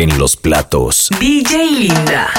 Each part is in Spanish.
En los platos. DJ Linda.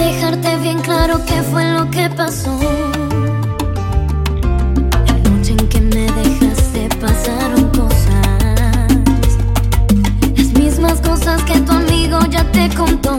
dejarte bien claro qué fue lo que pasó. La noche en que me dejaste pasaron cosas, las mismas cosas que tu amigo ya te contó.